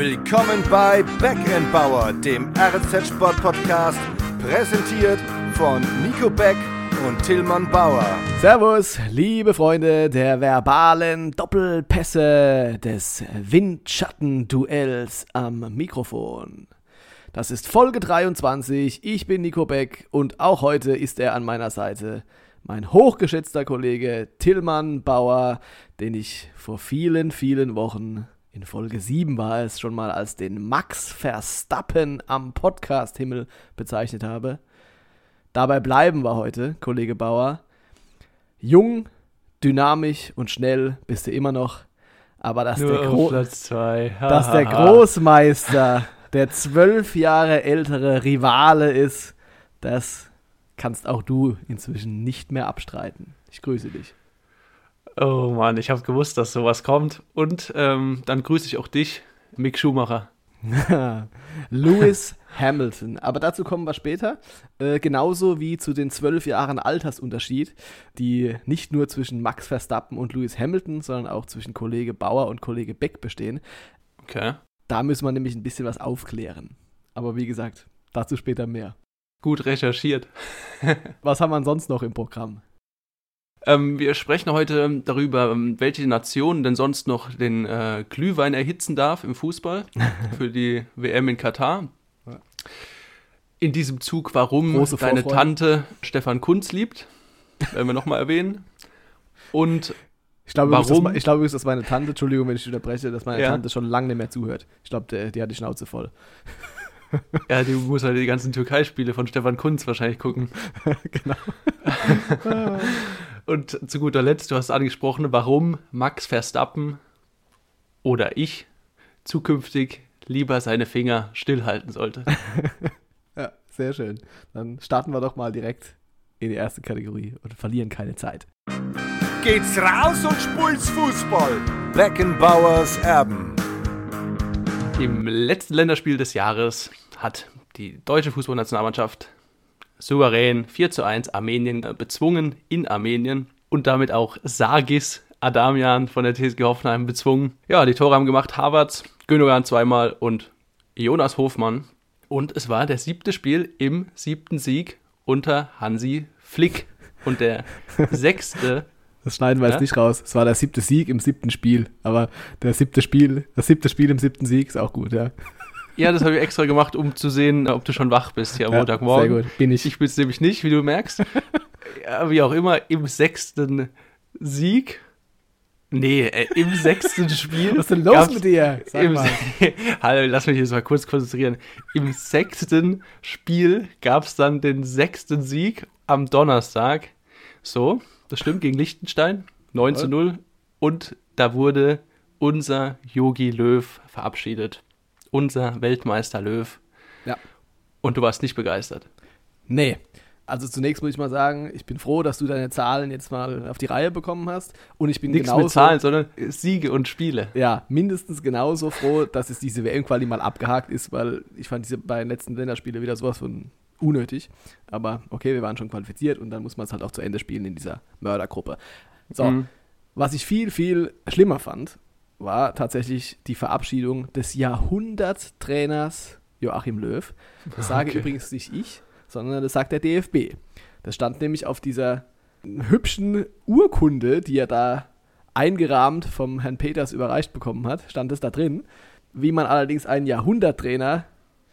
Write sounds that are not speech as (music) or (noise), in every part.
Willkommen bei Backend dem RZ Sport Podcast, präsentiert von Nico Beck und Tillmann Bauer. Servus, liebe Freunde der verbalen Doppelpässe des Windschattenduells am Mikrofon. Das ist Folge 23. Ich bin Nico Beck und auch heute ist er an meiner Seite. Mein hochgeschätzter Kollege Tillmann Bauer, den ich vor vielen, vielen Wochen in Folge 7 war es schon mal als den Max Verstappen am Podcast-Himmel bezeichnet habe. Dabei bleiben wir heute, Kollege Bauer. Jung, dynamisch und schnell bist du immer noch. Aber dass, der, Gro dass der Großmeister, der zwölf Jahre ältere Rivale ist, das kannst auch du inzwischen nicht mehr abstreiten. Ich grüße dich. Oh Mann, ich habe gewusst, dass sowas kommt. Und ähm, dann grüße ich auch dich, Mick Schumacher. (laughs) Lewis Hamilton. Aber dazu kommen wir später. Äh, genauso wie zu den zwölf Jahren Altersunterschied, die nicht nur zwischen Max Verstappen und Lewis Hamilton, sondern auch zwischen Kollege Bauer und Kollege Beck bestehen. Okay. Da müssen wir nämlich ein bisschen was aufklären. Aber wie gesagt, dazu später mehr. Gut recherchiert. (laughs) was haben wir sonst noch im Programm? Ähm, wir sprechen heute darüber, ähm, welche Nation denn sonst noch den äh, Glühwein erhitzen darf im Fußball (laughs) für die WM in Katar. In diesem Zug, warum Große deine Tante Stefan Kunz liebt, werden wir nochmal erwähnen. Und ich glaube, warum? Übrigens, ich glaube übrigens, dass meine Tante, Entschuldigung, wenn ich unterbreche, dass meine ja. Tante schon lange nicht mehr zuhört. Ich glaube, die, die hat die Schnauze voll. Ja, die muss halt die ganzen Türkei-Spiele von Stefan Kunz wahrscheinlich gucken. (laughs) genau. (laughs) Und zu guter Letzt, du hast angesprochen, warum Max Verstappen oder ich zukünftig lieber seine Finger stillhalten sollte. (laughs) ja, sehr schön. Dann starten wir doch mal direkt in die erste Kategorie und verlieren keine Zeit. Geht's raus und spult's Fußball. Beckenbauers Erben. Im letzten Länderspiel des Jahres hat die deutsche Fußballnationalmannschaft souverän 4 zu 1 Armenien äh, bezwungen in Armenien und damit auch Sargis Adamian von der TSG Hoffenheim bezwungen. Ja, die Tore haben gemacht Havertz, Gündogan zweimal und Jonas Hofmann. Und es war der siebte Spiel im siebten Sieg unter Hansi Flick. Und der (laughs) sechste. Das schneiden wir ja? jetzt nicht raus. Es war der siebte Sieg im siebten Spiel. Aber der siebte Spiel, das siebte Spiel im siebten Sieg ist auch gut, ja. Ja, das habe ich extra gemacht, um zu sehen, ob du schon wach bist hier am ja, Montagmorgen. Sehr gut, bin ich. Ich bin es nämlich nicht, wie du merkst. (laughs) ja, wie auch immer, im sechsten Sieg. Nee, äh, im sechsten Spiel. Was ist denn los mit dir? Sag im, (laughs) Hallo, lass mich jetzt mal kurz konzentrieren. Im sechsten Spiel gab es dann den sechsten Sieg am Donnerstag. So, das stimmt, gegen Liechtenstein. 9 zu 0. Und da wurde unser Yogi Löw verabschiedet unser Weltmeister Löw. Ja. Und du warst nicht begeistert. Nee. Also zunächst muss ich mal sagen, ich bin froh, dass du deine Zahlen jetzt mal auf die Reihe bekommen hast. Und ich bin Nichts genauso. mit Zahlen, sondern Siege und Spiele. Ja, mindestens genauso froh, dass es diese WM-Quali mal abgehakt ist, weil ich fand diese beiden letzten Länderspiele wieder sowas von unnötig. Aber okay, wir waren schon qualifiziert und dann muss man es halt auch zu Ende spielen in dieser Mördergruppe. So, mhm. was ich viel, viel schlimmer fand, war tatsächlich die Verabschiedung des Jahrhunderttrainers Joachim Löw. Das sage okay. übrigens nicht ich, sondern das sagt der DFB. Das stand nämlich auf dieser hübschen Urkunde, die er da eingerahmt vom Herrn Peters überreicht bekommen hat, stand es da drin, wie man allerdings einen Jahrhunderttrainer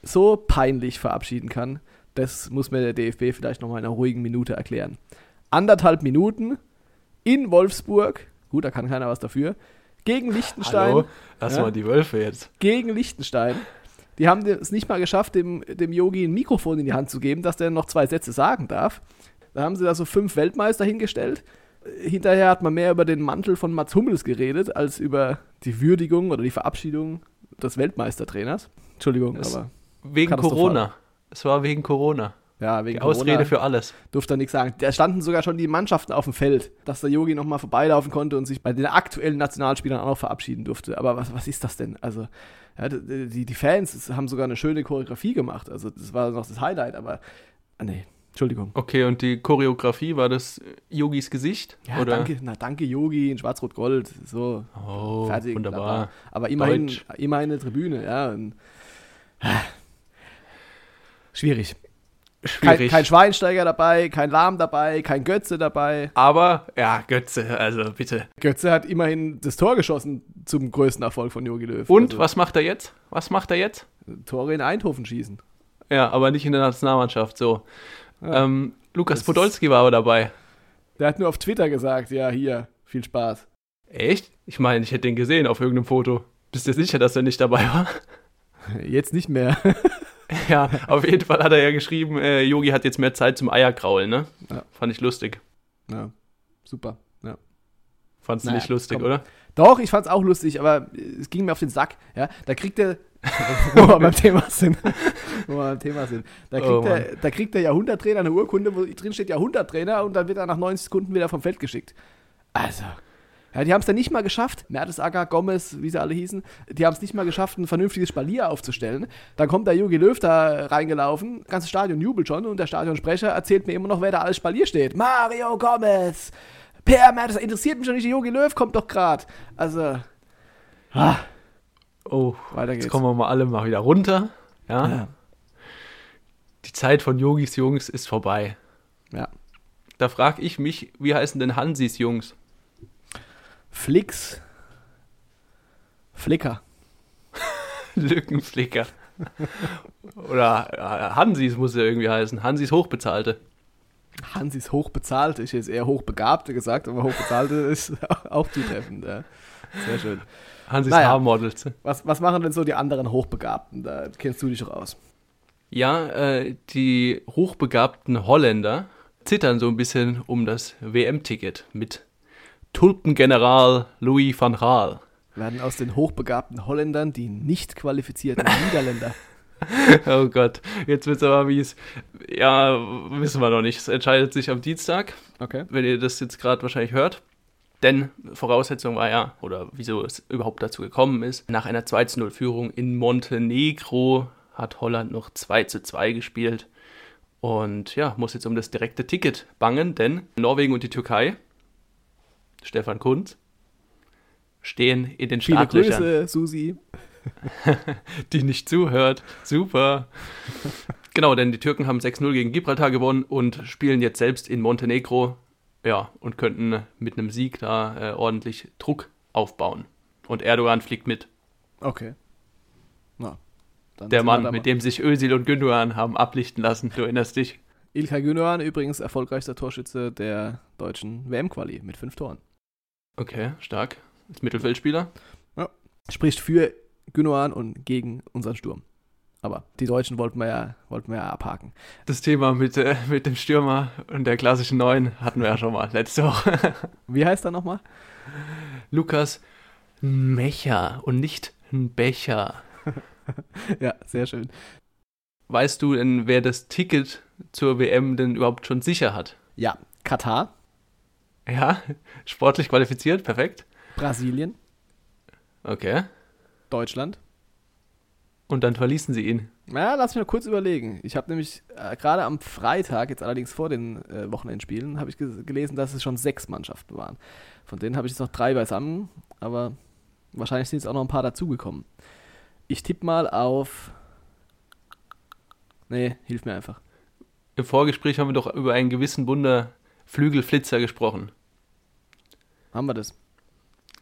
so peinlich verabschieden kann, das muss mir der DFB vielleicht noch mal in einer ruhigen Minute erklären. Anderthalb Minuten in Wolfsburg, gut, da kann keiner was dafür, gegen Liechtenstein. Hallo? Lass ja, mal die Wölfe jetzt. Gegen Liechtenstein. Die haben es nicht mal geschafft, dem, dem Yogi ein Mikrofon in die Hand zu geben, dass der noch zwei Sätze sagen darf. Da haben sie da so fünf Weltmeister hingestellt. Hinterher hat man mehr über den Mantel von Mats Hummels geredet, als über die Würdigung oder die Verabschiedung des Weltmeistertrainers. Entschuldigung, es aber. Wegen Corona. Es war wegen Corona. Ja, wegen die Ausrede Corona für alles. Durfte er nichts sagen. Da standen sogar schon die Mannschaften auf dem Feld, dass der Yogi nochmal vorbeilaufen konnte und sich bei den aktuellen Nationalspielern auch noch verabschieden durfte. Aber was, was ist das denn? Also, ja, die, die Fans haben sogar eine schöne Choreografie gemacht. Also, das war noch das Highlight, aber ah, nee, Entschuldigung. Okay, und die Choreografie, war das Yogis Gesicht? Ja, oder? danke, na, danke Yogi in Schwarz-Rot-Gold. So, Oh, fertig. wunderbar. bla. Aber immerhin, Deutsch. immerhin eine Tribüne, ja. Und, schwierig. Kein, Schwierig. kein Schweinsteiger dabei, kein Lahm dabei, kein Götze dabei. Aber, ja, Götze, also bitte. Götze hat immerhin das Tor geschossen zum größten Erfolg von Jogi Löw. Und, Also, was macht er jetzt? Was macht er jetzt? Tore in Eindhoven schießen. Ja, aber nicht in der Nationalmannschaft, so. Ja. Ähm, Lukas Podolski war aber dabei. Der hat nur auf Twitter gesagt, ja, hier, viel Spaß. Echt? Ich meine, ich hätte den gesehen auf irgendeinem Foto. Bist du sicher, dass er nicht dabei war? Jetzt nicht mehr. (laughs) (laughs) ja, auf jeden Fall hat er ja geschrieben, äh, Yogi hat jetzt mehr Zeit zum Eierkraulen, ne? Ja. Fand ich lustig. ja, super. Ja. Fandst du Naja, nicht lustig, komm. oder? Doch, ich fand's auch lustig, aber es ging mir auf den Sack. Ja, da kriegt er, (laughs) wo wir beim Thema sind, wo wir beim Thema sind, da kriegt, Oh, der, da kriegt der Jahrhunderttrainer eine Urkunde, wo drin steht Jahrhunderttrainer und dann wird er nach 90 Sekunden wieder vom Feld geschickt. Also, ja, die haben es dann nicht mal geschafft, Mertesacker, Gomez, wie sie alle hießen, die haben es nicht mal geschafft, ein vernünftiges Spalier aufzustellen. Dann kommt der Jogi Löw da reingelaufen, das ganze Stadion jubelt schon und der Stadionsprecher erzählt mir immer noch, wer da alles Spalier steht. Mario Gomez, Per Mertesacker, interessiert mich doch nicht, der Jogi Löw kommt doch gerade. Also, ah, Oh, weiter geht's. jetzt kommen wir mal alle mal wieder runter. Ja. Ja. Die Zeit von Yogis Jungs ist vorbei. Ja. Da frage ich mich, wie heißen denn Hansis Jungs? Flix. Flicker. (laughs) Lückenflicker. Oder äh, Hansis muss er irgendwie heißen. Hansis Hochbezahlte. Hansis hochbezahlte. Ich hätte jetzt eher hochbegabte gesagt, aber hochbezahlte (laughs) ist auch zutreffend. Ja. Sehr schön. Hansis Naja. Haarmodels. Was, was machen denn so die anderen Hochbegabten? Da kennst du dich doch aus. Ja, äh, die hochbegabten Holländer zittern so ein bisschen um das WM-Ticket mit Tulpengeneral Louis van Gaal. Werden aus den hochbegabten Holländern die nicht qualifizierten (laughs) Niederländer. Oh Gott, jetzt wird's aber mies. Ja, wissen wir noch nicht. Es entscheidet sich am Dienstag, Okay. wenn ihr das jetzt gerade wahrscheinlich hört. Denn Voraussetzung war ja, oder wieso es überhaupt dazu gekommen ist, nach einer 2-0-Führung in Montenegro hat Holland noch 2 zu 2 gespielt. Und ja, muss jetzt um das direkte Ticket bangen, denn Norwegen und die Türkei, Stefan Kunz, stehen in den Viele Startlöchern. Grüße, Susi. (laughs) die nicht zuhört. Super. genau, denn die Türken haben 6-0 gegen Gibraltar gewonnen und spielen jetzt selbst in Montenegro. Ja, und könnten mit einem Sieg da äh, ordentlich Druck aufbauen. Und Erdogan fliegt mit. Okay. Na, Der Mann, mit dem sich Özil und Gündogan haben ablichten lassen. Du erinnerst dich. Ilkay Gündogan, übrigens erfolgreichster Torschütze der deutschen WM-Quali mit fünf Toren. Okay, stark. Ist Mittelfeldspieler. Spricht für Gündogan und gegen unseren Sturm. Aber die Deutschen wollten wir ja, wollten wir ja abhaken. Das Thema mit, äh, mit dem Stürmer und der klassischen Neun hatten wir ja schon mal letzte Woche. (laughs) Wie heißt er nochmal? Lukas Mecher und nicht Becher. (laughs) Ja, sehr schön. Weißt du denn, wer das Ticket zur WM denn überhaupt schon sicher hat? Ja, Katar, Ja, sportlich qualifiziert, perfekt. Brasilien, Okay. Deutschland. Und dann verließen sie ihn. Ja, lass mich mal kurz überlegen. Ich habe nämlich äh, gerade am Freitag, jetzt allerdings vor den äh, Wochenendspielen, habe ich gelesen, dass es schon sechs Mannschaften waren. Von denen habe ich jetzt noch drei beisammen, aber wahrscheinlich sind jetzt auch noch ein paar dazugekommen. Ich tippe mal auf. Nee, hilf mir einfach. Im Vorgespräch haben wir doch über einen gewissen Wunder Flügelflitzer gesprochen. Haben wir das?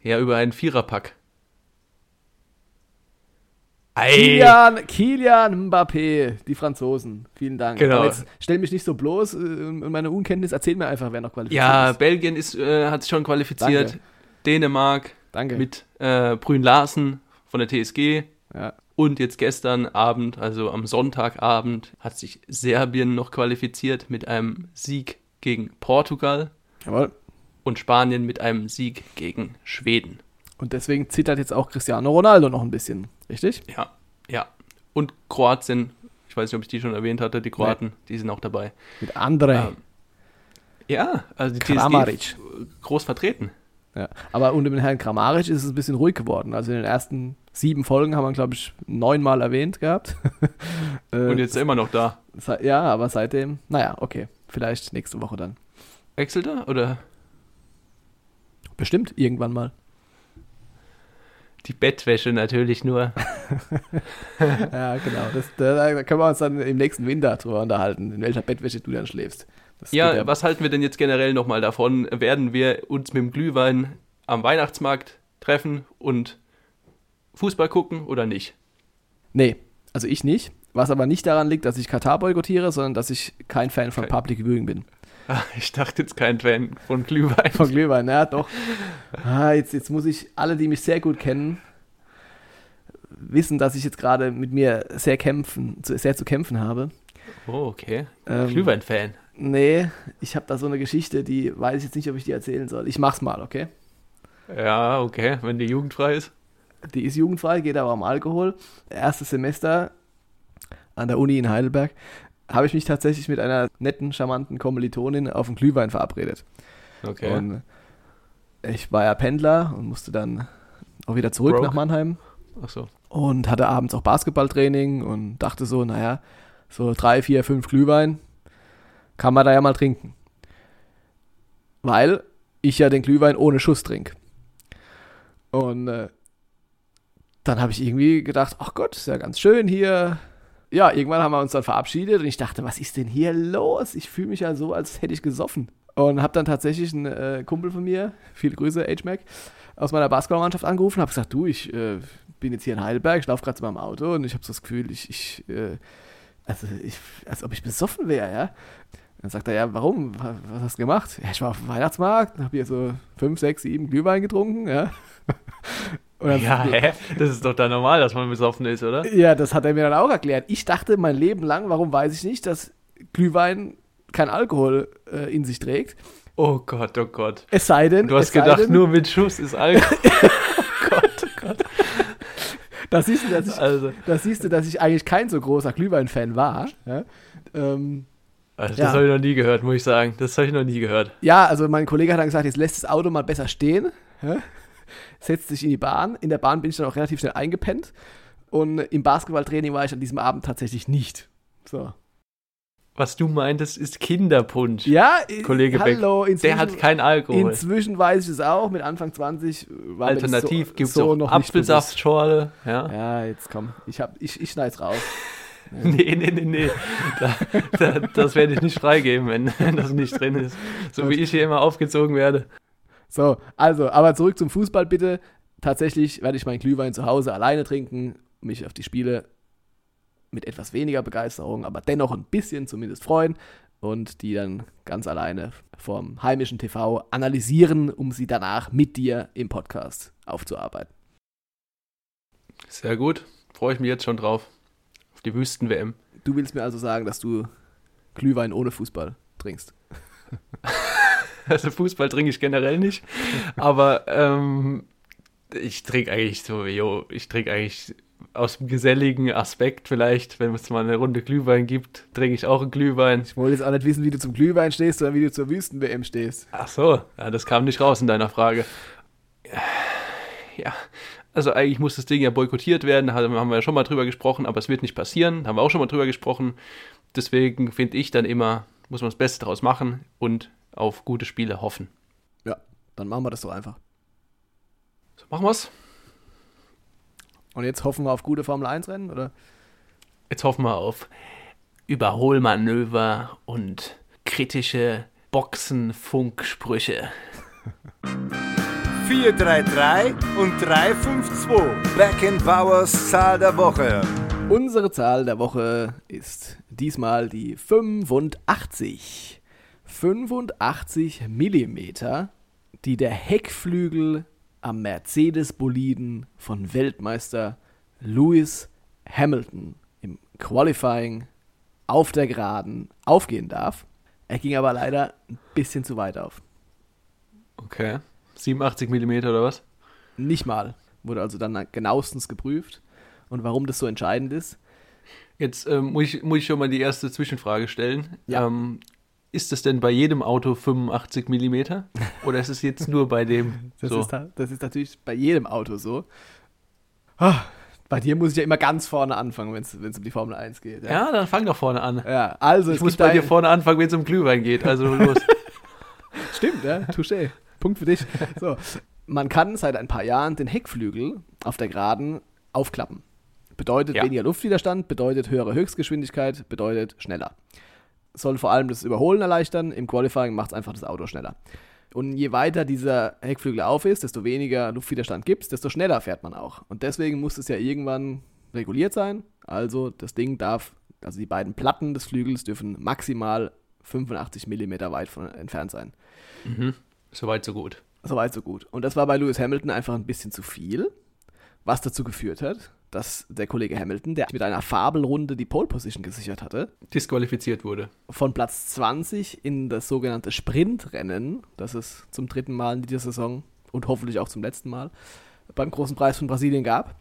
Ja, über einen Viererpack. Ei, Kilian, Kilian Mbappé, die Franzosen. Vielen Dank. Genau. Aber jetzt stell mich nicht so bloß äh, und meine Unkenntnis. Erzähl mir einfach, wer noch qualifiziert ja, ist. Belgien ist, äh, hat sich schon qualifiziert. Danke. Dänemark Danke. mit äh, Brün Larsen von der TSG. ja. Und jetzt gestern Abend, also am Sonntagabend, hat sich Serbien noch qualifiziert mit einem Sieg gegen Portugal Jawohl. Und Spanien mit einem Sieg gegen Schweden. Und deswegen zittert jetzt auch Cristiano Ronaldo noch ein bisschen, richtig? Ja, ja. Und Kroatien, ich weiß nicht, ob ich die schon erwähnt hatte, die Kroaten, die sind auch dabei. Mit André. Ähm, ja, also die Kramaric. TSG groß vertreten. Ja. Aber unter dem Herrn Kramaric ist es ein bisschen ruhig geworden. Also in den ersten sieben Folgen haben wir, glaube ich, neunmal erwähnt gehabt. (laughs) Äh, Und jetzt ist er immer noch da. Ja, aber seitdem, naja, okay. Vielleicht nächste Woche dann. Wechselt er oder? Bestimmt, irgendwann mal. Die Bettwäsche natürlich nur. (laughs) (laughs) ja, genau. Das, da, können wir uns dann im nächsten Winter drüber unterhalten, in welcher Bettwäsche du dann schläfst. Das ja, was halten wir denn jetzt generell nochmal davon? Werden wir uns mit dem Glühwein am Weihnachtsmarkt treffen und Fußball gucken oder nicht? Nee, also ich nicht. Was aber nicht daran liegt, dass ich Katar boykottiere, sondern dass ich kein Fan von. Public Viewing bin. (laughs) Ich dachte jetzt kein Fan von Glühwein. Von Glühwein, ja doch. Ah, jetzt, jetzt muss ich, alle, die mich sehr gut kennen, wissen, dass ich jetzt gerade mit mir sehr kämpfen, sehr zu kämpfen habe. Oh, okay. Ähm, Glühwein-Fan. Nee, ich habe da so eine Geschichte, die weiß ich jetzt nicht, ob ich die erzählen soll. Ich mach's mal, okay? Ja, okay, wenn die jugendfrei ist. Die ist jugendfrei, geht aber um Alkohol. Erstes Semester an der Uni in Heidelberg habe ich mich tatsächlich mit einer netten, charmanten Kommilitonin auf einen Glühwein verabredet. Okay. Und ich war ja Pendler und musste dann auch wieder zurück Broke. nach Mannheim. Ach so. Und hatte abends auch Basketballtraining und dachte so, naja, so drei, vier, fünf Glühwein kann man da ja mal trinken. Weil ich ja den Glühwein ohne Schuss trinke. Und äh, dann habe ich irgendwie gedacht, ach Gott, ist ja ganz schön hier, ja, irgendwann haben wir uns dann verabschiedet und ich dachte, was ist denn hier los? Ich fühle mich ja so, als hätte ich gesoffen. Und habe dann tatsächlich einen äh, Kumpel von mir, viele Grüße, H-Mac, aus meiner Basketballmannschaft angerufen und habe gesagt, du, ich äh, bin jetzt hier in Heidelberg, ich laufe gerade zu meinem Auto und ich habe so das Gefühl, ich, ich äh, also ich, als ob ich besoffen wäre, ja. Dann sagt er, ja, warum? Was hast du gemacht? Ja, ich war auf dem Weihnachtsmarkt, habe hier so fünf, sechs, sieben Glühwein getrunken, ja. Ja, hä? Das ist doch da normal, dass man besoffen ist, oder? Ja, das hat er mir dann auch erklärt. Ich dachte mein Leben lang, warum weiß ich nicht, dass Glühwein kein Alkohol äh, in sich trägt. Oh Gott, oh Gott. Es sei denn. Du hast gedacht, denn, nur mit Schuss ist Alkohol. (laughs) oh Gott, oh Gott. Da siehst, du, dass ich, also. da siehst du, dass ich eigentlich kein so großer Glühwein-Fan war. Ja? Ähm, also das ja. habe ich noch nie gehört, muss ich sagen. Das habe ich noch nie gehört. Ja, also mein Kollege hat dann gesagt, jetzt lässt das Auto mal besser stehen. Ja? Setzt sich in die Bahn. In der Bahn bin ich dann auch relativ schnell eingepennt. Und im Basketballtraining war ich an diesem Abend tatsächlich nicht. So. Was du meintest, ist Kinderpunsch. Ja, Kollege hallo, Beck. Der hat keinen Alkohol. Inzwischen weiß ich es auch. Mit Anfang 20 war Alternativ so, gibt es so noch Apfelsaftschorle. Ja. ja, jetzt komm. Ich, hab, ich, ich schneid's raus. (laughs) nee, nee, nee, nee. Da, da, das werde ich nicht freigeben, wenn, wenn (laughs) das nicht drin ist. So wie ich hier immer aufgezogen werde. So, also, aber zurück zum Fußball bitte. Tatsächlich werde ich meinen Glühwein zu Hause alleine trinken, mich auf die Spiele mit etwas weniger Begeisterung, aber dennoch ein bisschen zumindest freuen und die dann ganz alleine vom heimischen TV analysieren, um sie danach mit dir im Podcast aufzuarbeiten. Sehr gut, freue ich mich jetzt schon drauf. Auf die Wüsten-WM. Du willst mir also sagen, dass du Glühwein ohne Fußball trinkst? (laughs) (laughs) Also Fußball trinke ich generell nicht. Aber ähm, ich trinke eigentlich so, jo, ich trinke eigentlich aus dem geselligen Aspekt vielleicht, wenn es mal eine Runde Glühwein gibt, trinke ich auch einen Glühwein. Ich wollte jetzt auch nicht wissen, wie du zum Glühwein stehst, sondern wie du zur Wüsten-WM stehst. Ach so, ja, das kam nicht raus in deiner Frage. Ja, also eigentlich muss das Ding ja boykottiert werden, haben wir ja schon mal drüber gesprochen, aber es wird nicht passieren, haben wir auch schon mal drüber gesprochen. Deswegen finde ich dann immer, muss man das Beste daraus machen und auf gute Spiele hoffen. Ja, dann machen wir das doch einfach. So machen wir's. Und jetzt hoffen wir auf gute Formel 1 Rennen, oder? Jetzt hoffen wir auf Überholmanöver und kritische Boxenfunksprüche. 433 (laughs) und 352. Back in Powers Zahl der Woche. Unsere Zahl der Woche ist diesmal die 85. 85 mm, die der Heckflügel am Mercedes-Boliden von Weltmeister Lewis Hamilton im Qualifying auf der Geraden aufgehen darf. Er ging aber leider ein bisschen zu weit auf. Okay. 87 mm oder was? Nicht mal. Wurde also dann genauestens geprüft. Und warum das so entscheidend ist? Jetzt ähm, muss, ich, muss ich schon mal die erste Zwischenfrage stellen. Ja. Ähm, ist es denn bei jedem Auto 85 mm? Oder ist es jetzt nur bei dem (laughs) Das, so? ist, da- das ist natürlich bei jedem Auto so. Ah, bei dir muss ich ja immer ganz vorne anfangen, wenn es um die Formel 1 geht. Ja, dann fang doch vorne an. Ja, also Ich es muss bei dir vorne anfangen, wenn es um Glühwein geht. Also (laughs) los. Stimmt, ja, touché. Punkt für dich. So, man kann seit ein paar Jahren den Heckflügel auf der Geraden aufklappen. Bedeutet Ja. weniger Luftwiderstand, bedeutet höhere Höchstgeschwindigkeit, bedeutet schneller. Soll vor allem das Überholen erleichtern. Im Qualifying macht es einfach das Auto schneller. Und je weiter dieser Heckflügel auf ist, desto weniger Luftwiderstand gibt es, desto schneller fährt man auch. Und deswegen muss es ja irgendwann reguliert sein. Also das Ding darf, also die beiden Platten des Flügels dürfen maximal 85 mm weit von entfernt sein. Soweit, so gut. Soweit, so gut. Und das war bei Lewis Hamilton einfach ein bisschen zu viel, was dazu geführt hat, dass der Kollege Hamilton, der mit einer Fabelrunde die Pole Position gesichert hatte, Disqualifiziert wurde. von Platz 20 in das sogenannte Sprintrennen, das es zum dritten Mal in dieser Saison und hoffentlich auch zum letzten Mal beim Großen Preis von Brasilien gab.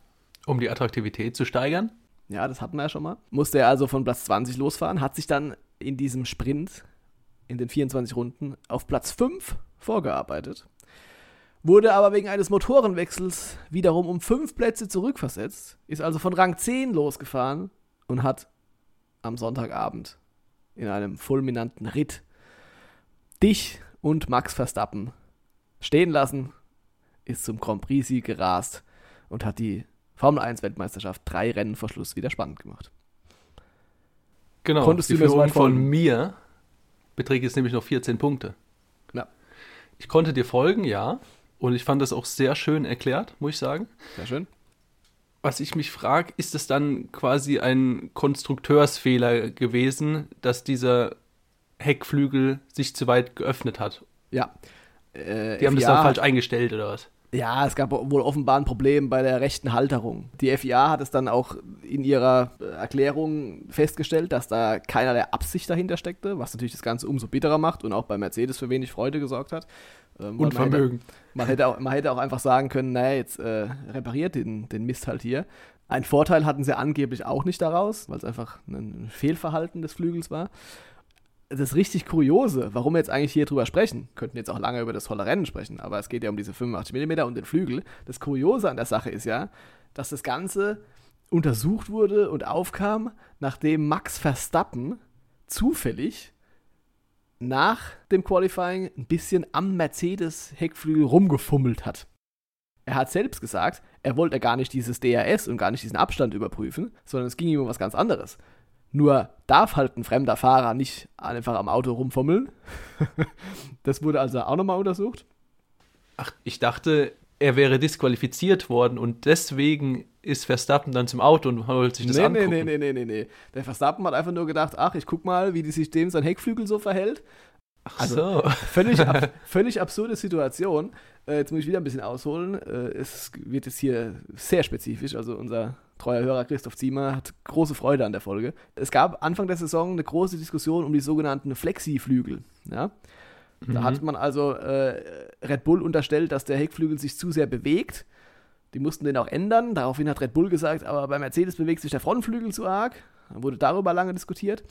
Um die Attraktivität zu steigern. Ja, das hatten wir ja schon mal. Musste er also von Platz 20 losfahren, hat sich dann in diesem Sprint in den 24 Runden auf Platz 5 vorgearbeitet, wurde aber wegen eines Motorenwechsels wiederum um 5 Plätze zurückversetzt, ist also von Rang 10 losgefahren und hat am Sonntagabend in einem fulminanten Ritt dich und Max Verstappen stehen lassen, ist zum Grand Prix-Sieg gerast und hat die Formel 1 Weltmeisterschaft drei Rennen vor Schluss wieder spannend gemacht. Genau. Konntest die du Führung von mir beträgt jetzt nämlich noch 14 Punkte. Ja. Ich konnte dir folgen, ja. Und ich fand das auch sehr schön erklärt, muss ich sagen. Sehr schön. Was ich mich frage, ist es dann quasi ein Konstrukteursfehler gewesen, dass dieser Heckflügel sich zu weit geöffnet hat? Ja. Äh, Die haben das dann falsch eingestellt oder was? Ja, es gab wohl offenbar ein Problem bei der rechten Halterung. Die FIA hat es dann auch in ihrer äh, Erklärung festgestellt, dass da keinerlei Absicht dahinter steckte, was natürlich das Ganze umso bitterer macht und auch bei Mercedes für wenig Freude gesorgt hat. Ähm, Und man hätte- Vermögen. Man hätte auch, man hätte auch einfach sagen können, naja, jetzt äh, repariert den, den Mist halt hier. Ein Vorteil hatten sie angeblich auch nicht daraus, weil es einfach ein Fehlverhalten des Flügels war. Das richtig Kuriose, warum wir jetzt eigentlich hier drüber sprechen, könnten jetzt auch lange über das tolle Rennen sprechen, aber es geht ja um diese 85 mm und den Flügel. Das Kuriose an der Sache ist ja, dass das Ganze untersucht wurde und aufkam, nachdem Max Verstappen zufällig nach dem Qualifying ein bisschen am Mercedes-Heckflügel rumgefummelt hat. Er hat selbst gesagt, er wollte gar nicht dieses DRS und gar nicht diesen Abstand überprüfen, sondern es ging ihm um was ganz anderes. Nur darf halt ein fremder Fahrer nicht einfach am Auto rumfummeln. (laughs) das wurde also auch nochmal untersucht. Ach, ich dachte, er wäre disqualifiziert worden und deswegen ist Verstappen dann zum Auto und holt sich das nee, angucken. nee, nee, nee, nee, nee. Der Verstappen hat einfach nur gedacht, ach, ich guck mal, wie die sich dem sein Heckflügel so verhält. Ach Also- so. (laughs) Völlig, ab, völlig absurde Situation. Äh, jetzt muss ich wieder ein bisschen ausholen. Äh, es wird jetzt hier sehr spezifisch. Also unser treuer Hörer Christoph Ziemer hat große Freude an der Folge. Es gab Anfang der Saison eine große Diskussion um die sogenannten Flexi-Flügel. Ja? Da hat man also äh, Red Bull unterstellt, dass der Heckflügel sich zu sehr bewegt. Die mussten den auch ändern. Daraufhin hat Red Bull gesagt, aber bei Mercedes bewegt sich der Frontflügel zu arg. Dann wurde darüber lange diskutiert.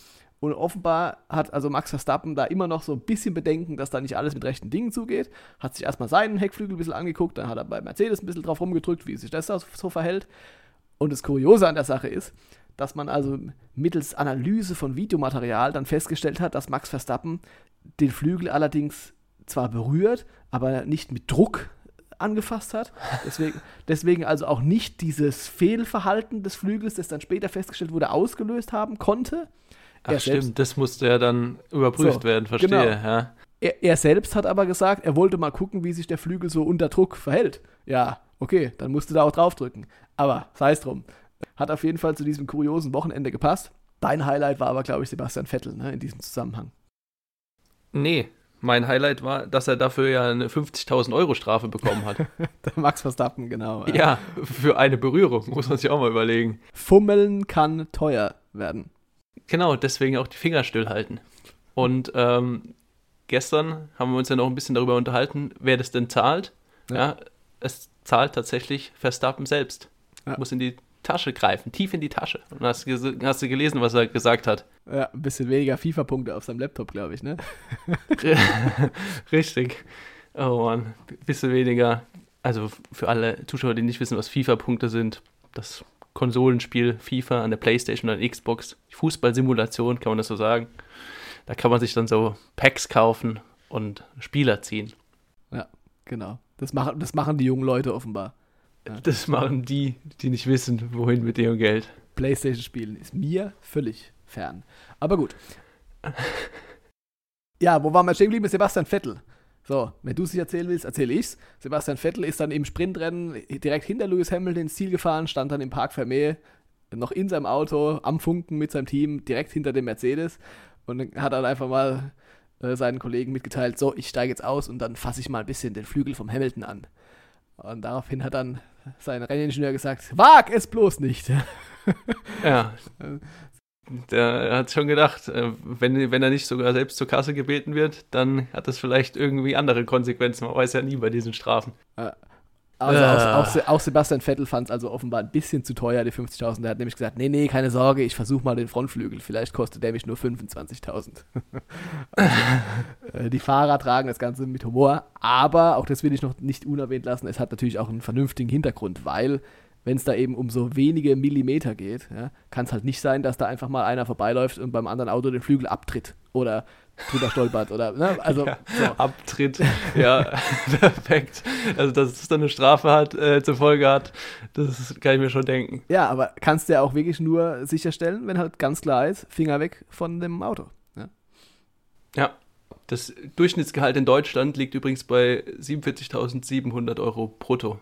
Und offenbar hat also Max Verstappen da immer noch so ein bisschen Bedenken, dass da nicht alles mit rechten Dingen zugeht. Hat sich erstmal seinen Heckflügel ein bisschen angeguckt, dann hat er bei Mercedes ein bisschen drauf rumgedrückt, wie sich das so verhält. Und das Kuriose an der Sache ist, dass man also mittels Analyse von Videomaterial dann festgestellt hat, dass Max Verstappen den Flügel allerdings zwar berührt, aber nicht mit Druck angefasst hat. Deswegen, (laughs) deswegen also auch nicht dieses Fehlverhalten des Flügels, das dann später festgestellt wurde, ausgelöst haben konnte. Ach stimmt, selbst- das musste ja dann überprüft So, werden, verstehe. genau. Ja. Er, er selbst hat aber gesagt, er wollte mal gucken, wie sich der Flügel so unter Druck verhält. Ja, okay, dann musste da auch draufdrücken. Aber sei es drum. Hat auf jeden Fall zu diesem kuriosen Wochenende gepasst. Dein Highlight war aber, glaube ich, Sebastian Vettel ne, in diesem Zusammenhang. Nee, mein Highlight war, dass er dafür ja eine 50.000 Euro Strafe bekommen hat. (laughs) Der Max Verstappen, genau. ja, für eine Berührung, muss man sich auch mal überlegen. Fummeln kann teuer werden. Genau, deswegen auch die Finger stillhalten. Und ähm, gestern haben wir uns ja noch ein bisschen darüber unterhalten, wer das denn zahlt. Ja. Ja, es zahlt tatsächlich Verstappen selbst. Ja. Muss in die Tasche greifen, tief in die Tasche. Und hast, hast du gelesen, was er gesagt hat? Ja, ein bisschen weniger FIFA-Punkte auf seinem Laptop, glaube ich, ne? (laughs) Richtig. Oh Mann, bisschen weniger. Also für alle Zuschauer, die nicht wissen, was FIFA-Punkte sind, das Konsolenspiel FIFA an der Playstation oder Xbox, Fußballsimulation, kann man das so sagen. Da kann man sich dann so Packs kaufen und Spieler ziehen. Ja, genau. Das machen, das machen die jungen Leute offenbar. Ja. Das machen die, die nicht wissen, wohin mit ihrem Geld. Playstation spielen ist mir völlig fern. Aber gut. Ja, wo waren wir stehen geblieben? Sebastian Vettel. So, wenn du es nicht erzählen willst, erzähle ich's. Sebastian Vettel ist dann im Sprintrennen direkt hinter Lewis Hamilton ins Ziel gefahren, stand dann im Park Vermeer noch in seinem Auto am Funken mit seinem Team direkt hinter dem Mercedes und hat dann einfach mal äh, seinen Kollegen mitgeteilt, so, ich steige jetzt aus und dann fasse ich mal ein bisschen den Flügel vom Hamilton an. Und daraufhin hat dann sein Renningenieur gesagt, wag es bloß nicht. ja. (laughs) Der hat schon gedacht, äh, wenn, wenn er nicht sogar selbst zur Kasse gebeten wird, dann hat das vielleicht irgendwie andere Konsequenzen. Man weiß ja nie bei diesen Strafen. Also äh. auch, auch, auch, Sebastian Vettel fand es also offenbar ein bisschen zu teuer, die 50.000. Der hat nämlich gesagt, nee, nee, keine Sorge, ich versuche mal den Frontflügel. Vielleicht kostet der mich nur 25.000. (laughs) also, äh, die Fahrer tragen das Ganze mit Humor, aber auch das will ich noch nicht unerwähnt lassen, es hat natürlich auch einen vernünftigen Hintergrund, weil wenn es da eben um so wenige Millimeter geht, ja, kann es halt nicht sein, dass da einfach mal einer vorbeiläuft und beim anderen Auto den Flügel abtritt oder drüber stolpert oder ne? also (laughs) ja, so. Abtritt. Ja, (laughs) perfekt. Also dass es dann eine Strafe hat, äh, zur Folge hat, das kann ich mir schon denken. Ja, aber kannst du ja auch wirklich nur sicherstellen, wenn halt ganz klar ist, Finger weg von dem Auto. Ja. ja. Das Durchschnittsgehalt in Deutschland liegt übrigens bei 47.700 Euro brutto.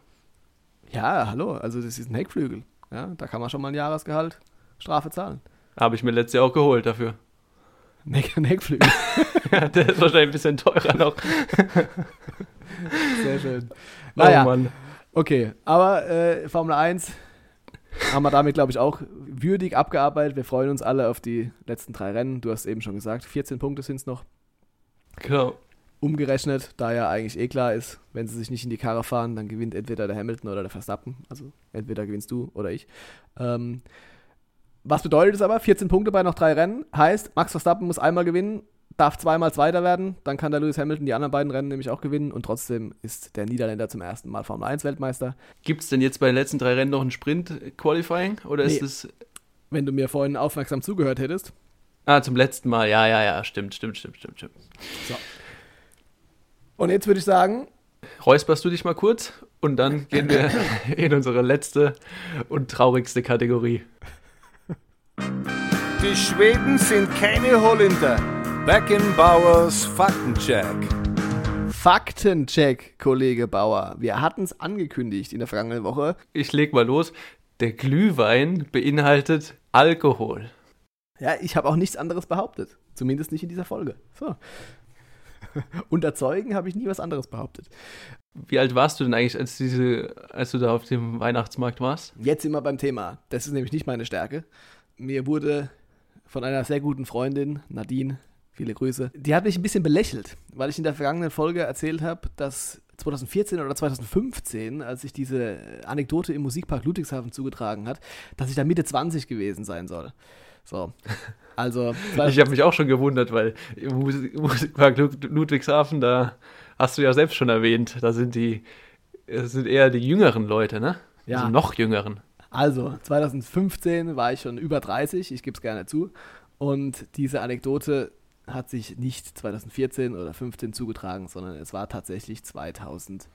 Ja, hallo, also das ist ein Heckflügel. Ja, da kann man schon mal ein Jahresgehalt Strafe zahlen. Habe ich mir letztes Jahr auch geholt dafür. Ein Heckflügel. ja, (laughs) der ist wahrscheinlich ein bisschen teurer noch. Sehr schön. Naja, oh Mann. Okay, aber äh, Formel 1 haben wir damit, glaube ich, auch würdig abgearbeitet. Wir freuen uns alle auf die letzten drei Rennen. Du hast eben schon gesagt, 14 Punkte sind es noch. Genau umgerechnet, da ja eigentlich eh klar ist, wenn sie sich nicht in die Karre fahren, dann gewinnt entweder der Hamilton oder der Verstappen. Also entweder gewinnst du oder ich. Ähm, was bedeutet es aber? 14 Punkte bei noch drei Rennen. Heißt, Max Verstappen muss einmal gewinnen, darf zweimal Zweiter werden, dann kann der Lewis Hamilton die anderen beiden Rennen nämlich auch gewinnen und trotzdem ist der Niederländer zum ersten Mal Formel 1 Weltmeister. Gibt es denn jetzt bei den letzten drei Rennen noch ein Sprint-Qualifying oder nee, ist es. Wenn du mir vorhin aufmerksam zugehört hättest. Ah, zum letzten Mal, ja, ja, ja, stimmt, stimmt, stimmt, stimmt, stimmt. So. Und jetzt würde ich sagen. Räusperst du dich mal kurz und dann (laughs) gehen wir in unsere letzte und traurigste Kategorie. Die Schweden sind keine Holländer. Beckenbauers Faktencheck. Faktencheck, Kollege Bauer. Wir hatten es angekündigt in der vergangenen Woche. Ich leg mal los. Der Glühwein beinhaltet Alkohol. Ja, ich habe auch nichts anderes behauptet. Zumindest nicht in dieser Folge. So. (laughs) Unterzeugen habe ich nie was anderes behauptet. Wie alt warst du denn eigentlich, als, diese, als du da auf dem Weihnachtsmarkt warst? Jetzt immer beim Thema. Das ist nämlich nicht meine Stärke. Mir wurde von einer sehr guten Freundin, Nadine, viele Grüße, die hat mich ein bisschen belächelt, weil ich in der vergangenen Folge erzählt habe, dass 2014 oder 2015, als sich diese Anekdote im Musikpark Ludwigshafen zugetragen hat, dass ich da Mitte 20 gewesen sein soll. So. Also. (laughs) ich habe mich auch schon gewundert, weil im Musikpark Ludwigshafen, da hast du ja selbst schon erwähnt, da sind die, das sind eher die jüngeren Leute, ne? Ja. Also noch jüngeren. Also, 2015 war ich schon über 30, ich gebe es gerne zu. Und diese Anekdote hat sich nicht 2014 oder 2015 zugetragen, sondern es war tatsächlich 2011.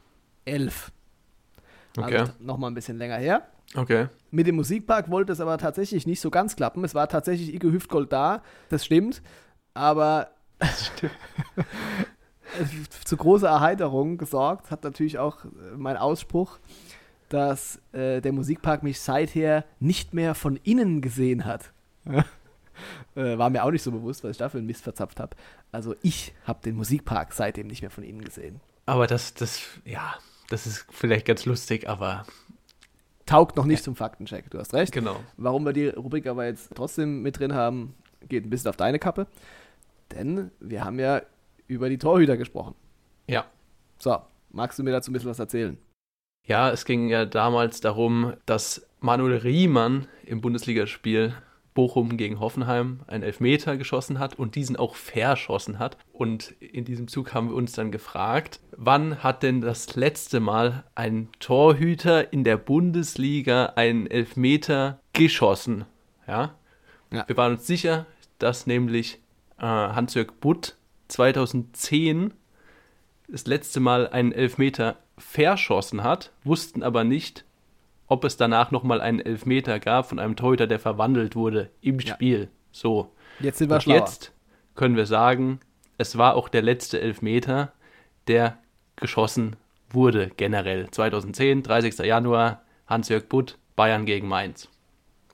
Okay. Also nochmal ein bisschen länger her. Okay. Mit dem Musikpark wollte es aber tatsächlich nicht so ganz klappen. Es war tatsächlich Ike Hüftgold da, das stimmt, aber das stimmt. (laughs) zu großer Erheiterung gesorgt hat natürlich auch äh, mein Ausspruch, dass äh, der Musikpark mich seither nicht mehr von innen gesehen hat. (laughs) äh, war mir auch nicht so bewusst, weil ich dafür einen Mist verzapft habe. Also ich habe den Musikpark seitdem nicht mehr von innen gesehen. Aber das, das, ja, das ist vielleicht ganz lustig, aber taugt noch nicht zum Faktencheck. Du hast recht. Genau. Warum wir die Rubrik aber jetzt trotzdem mit drin haben, geht ein bisschen auf deine Kappe. Denn wir haben ja über die Torhüter gesprochen. Ja. So, magst du mir dazu ein bisschen was erzählen? Ja, es ging ja damals darum, dass Manuel Riemann im Bundesligaspiel Bochum gegen Hoffenheim einen Elfmeter geschossen hat und diesen auch verschossen hat. Und in diesem Zug haben wir uns dann gefragt, wann hat denn das letzte Mal ein Torhüter in der Bundesliga einen Elfmeter geschossen? Ja. Ja. Wir waren uns sicher, dass nämlich äh, Hans-Jörg Butt 2010 das letzte Mal einen Elfmeter verschossen hat, wussten aber nicht, ob es danach nochmal einen Elfmeter gab von einem Torhüter, der verwandelt wurde im Ja. Spiel. So. Jetzt sind wir Und schlauer. jetzt können wir sagen, es war auch der letzte Elfmeter, der geschossen wurde generell. 2010, 30. Januar, Hans-Jörg Butt, Bayern gegen Mainz.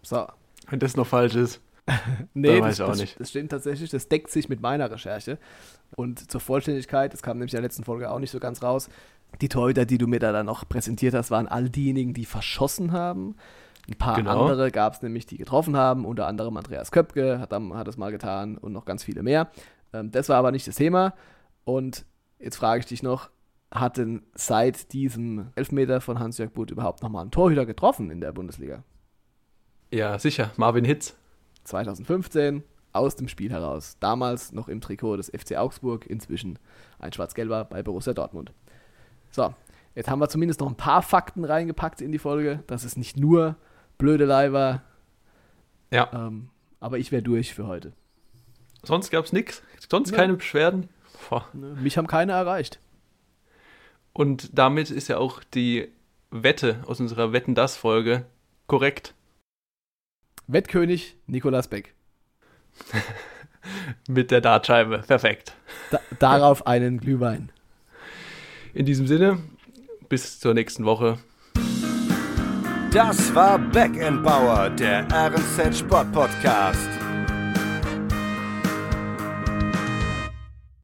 So. Wenn das noch falsch ist. (laughs) Nee, weiß das, ich auch das, nicht. das stimmt tatsächlich. Das deckt sich mit meiner Recherche. Und zur Vollständigkeit, das kam nämlich in der letzten Folge auch nicht so ganz raus. Die Torhüter, die du mir da dann noch präsentiert hast, waren all diejenigen, die verschossen haben. Ein paar Genau. andere gab es nämlich, die getroffen haben. Unter anderem Andreas Köpke hat, hat es mal getan und noch ganz viele mehr. Ähm, das war aber nicht das Thema. Und jetzt frage ich dich noch, hat denn seit diesem Elfmeter von Hans-Jörg Butt überhaupt nochmal einen Torhüter getroffen in der Bundesliga? Ja, sicher. Marvin Hitz. 2015 aus dem Spiel heraus. Damals noch im Trikot des FC Augsburg, inzwischen ein Schwarz-Gelber bei Borussia Dortmund. So, jetzt haben wir zumindest noch ein paar Fakten reingepackt in die Folge, dass es nicht nur Blödelei war. Ja. Ähm, aber ich wäre durch für heute. Sonst gab es nichts. Sonst Ja. keine Beschwerden. Boah. Mich haben keine erreicht. Und damit ist ja auch die Wette aus unserer Wetten das Folge korrekt. Wettkönig Nikolas Beck. (laughs) Mit der Dartscheibe. Perfekt. Da, darauf einen Glühwein. In diesem Sinne, bis zur nächsten Woche. Das war Back Bauer, der RNZ Sport Podcast.